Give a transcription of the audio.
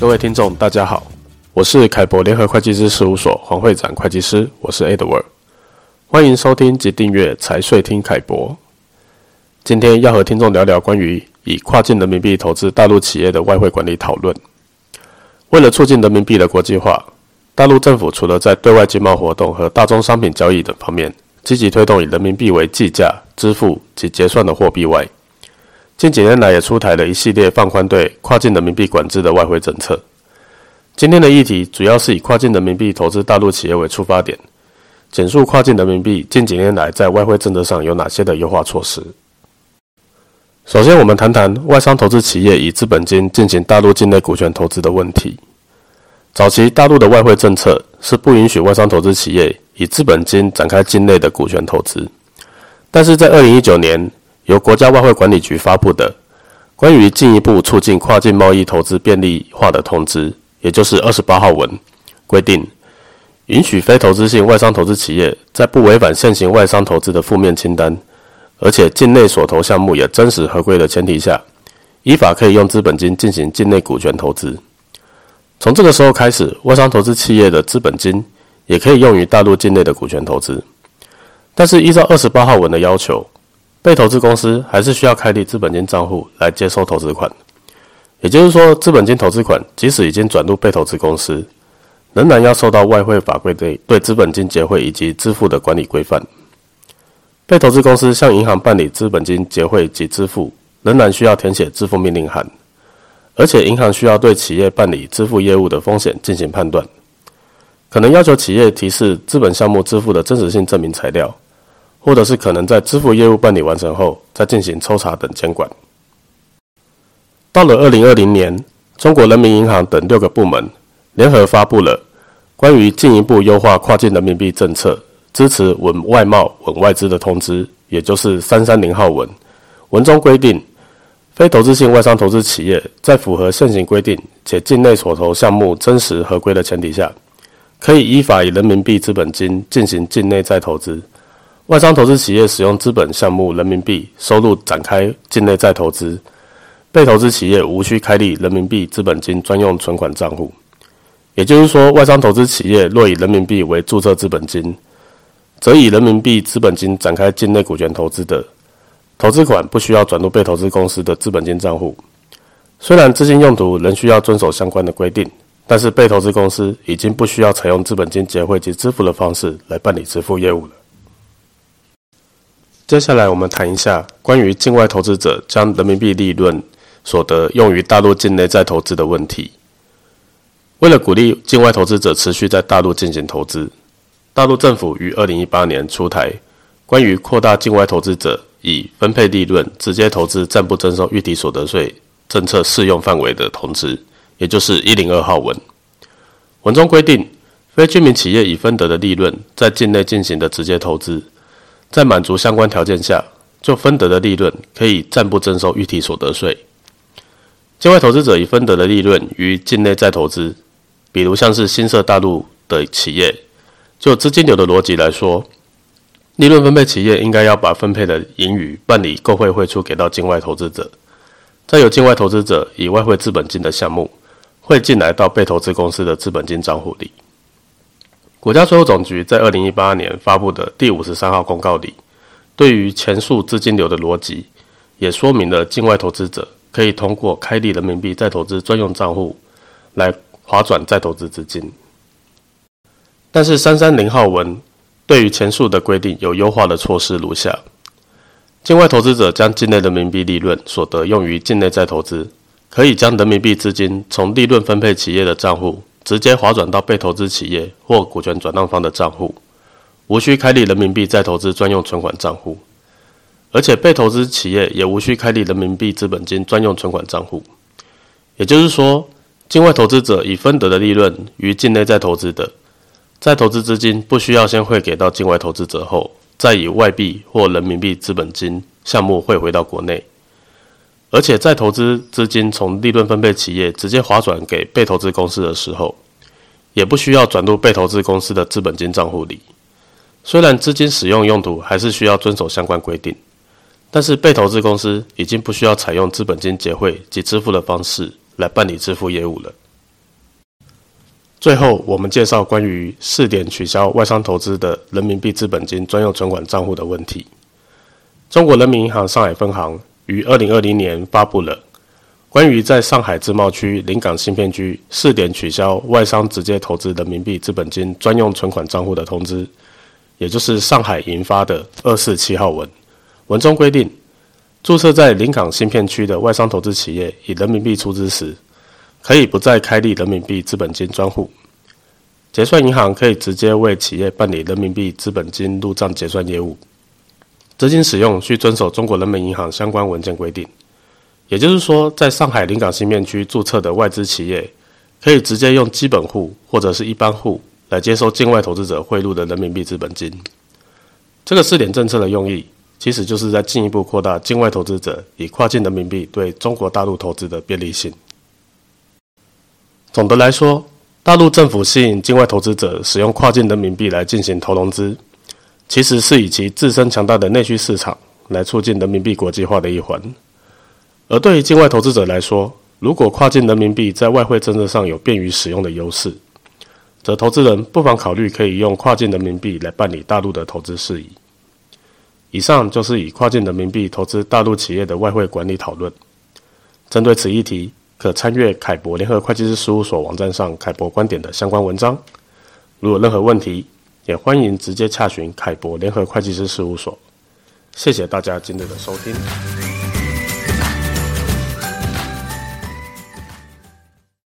各位听众，大家好，我是凯博联合会计师事务所黄会长会计师，我是 Edward，欢迎收听及订阅财税听凯博。今天要和听众聊聊关于以跨境人民币投资大陆企业的外汇管理讨论。为了促进人民币的国际化，大陆政府除了在对外经贸活动和大宗商品交易等方面积极推动以人民币为计价、支付及结算的货币外，近几年来也出台了一系列放宽对跨境人民币管制的外汇政策。今天的议题主要是以跨境人民币投资大陆企业为出发点，简述跨境人民币近几年来在外汇政策上有哪些的优化措施。首先，我们谈谈外商投资企业以资本金进行大陆境内股权投资的问题。早期大陆的外汇政策是不允许外商投资企业以资本金展开境内的股权投资，但是在二零一九年，由国家外汇管理局发布的关于进一步促进跨境贸易投资便利化的通知，也就是二十八号文，规定允许非投资性外商投资企业在不违反现行外商投资的负面清单，而且境内所投项目也真实合规的前提下，依法可以用资本金进行境内股权投资。从这个时候开始，外商投资企业的资本金也可以用于大陆境内的股权投资。但是，依照二十八号文的要求，被投资公司还是需要开立资本金账户来接收投资款。也就是说，资本金投资款即使已经转入被投资公司，仍然要受到外汇法规对对资本金结汇以及支付的管理规范。被投资公司向银行办理资本金结汇及支付，仍然需要填写支付命令函。而且，银行需要对企业办理支付业务的风险进行判断，可能要求企业提示资本项目支付的真实性证明材料，或者是可能在支付业务办理完成后再进行抽查等监管。到了二零二零年，中国人民银行等六个部门联合发布了关于进一步优化跨境人民币政策、支持稳外贸、稳外资的通知，也就是三三零号文，文中规定。非投资性外商投资企业在符合现行规定且境内所投项目真实合规的前提下，可以依法以人民币资本金进行境内再投资。外商投资企业使用资本项目人民币收入展开境内再投资，被投资企业无需开立人民币资本金专用存款账户。也就是说，外商投资企业若以人民币为注册资本金，则以人民币资本金展开境内股权投资的。投资款不需要转入被投资公司的资本金账户，虽然资金用途仍需要遵守相关的规定，但是被投资公司已经不需要采用资本金结汇及支付的方式来办理支付业务了。接下来我们谈一下关于境外投资者将人民币利润所得用于大陆境内再投资的问题。为了鼓励境外投资者持续在大陆进行投资，大陆政府于二零一八年出台关于扩大境外投资者以分配利润直接投资暂不征收预提所得税政策适用范围的通知，也就是一零二号文。文中规定，非居民企业已分得的利润在境内进行的直接投资，在满足相关条件下，就分得的利润可以暂不征收预提所得税。境外投资者已分得的利润于境内再投资，比如像是新设大陆的企业，就资金流的逻辑来说。利润分配企业应该要把分配的盈余办理购汇汇出给到境外投资者，再由境外投资者以外汇资本金的项目汇进来到被投资公司的资本金账户里。国家税务总局在二零一八年发布的第五十三号公告里，对于前述资金流的逻辑，也说明了境外投资者可以通过开立人民币再投资专用账户来划转再投资资金。但是三三零号文。对于前述的规定有优化的措施如下：境外投资者将境内人民币利润所得用于境内再投资，可以将人民币资金从利润分配企业的账户直接划转到被投资企业或股权转让方的账户，无需开立人民币再投资专用存款账户，而且被投资企业也无需开立人民币资本金专用存款账户。也就是说，境外投资者已分得的利润与境内再投资的。再投资资金不需要先汇给到境外投资者后，再以外币或人民币资本金项目汇回到国内，而且再投资资金从利润分配企业直接划转给被投资公司的时候，也不需要转入被投资公司的资本金账户里。虽然资金使用用途还是需要遵守相关规定，但是被投资公司已经不需要采用资本金结汇及支付的方式来办理支付业务了。最后，我们介绍关于试点取消外商投资的人民币资本金专用存款账户的问题。中国人民银行上海分行于二零二零年发布了关于在上海自贸区临港新片区试点取消外商直接投资人民币资本金专用存款账户的通知，也就是上海银发的二四七号文。文中规定，注册在临港新片区的外商投资企业以人民币出资时，可以不再开立人民币资本金专户，结算银行可以直接为企业办理人民币资本金入账结算业务。资金使用需遵守中国人民银行相关文件规定。也就是说，在上海临港新片区注册的外资企业，可以直接用基本户或者是一般户来接收境外投资者汇入的人民币资本金。这个试点政策的用意，其实就是在进一步扩大境外投资者以跨境人民币对中国大陆投资的便利性。总的来说，大陆政府吸引境外投资者使用跨境人民币来进行投融资，其实是以其自身强大的内需市场来促进人民币国际化的一环。而对于境外投资者来说，如果跨境人民币在外汇政策上有便于使用的优势，则投资人不妨考虑可以用跨境人民币来办理大陆的投资事宜。以上就是以跨境人民币投资大陆企业的外汇管理讨论。针对此议题，可参阅凯博联合会计师事务所网站上凯博观点的相关文章。如有任何问题，也欢迎直接洽询凯博联合会计师事务所。谢谢大家今日的收听。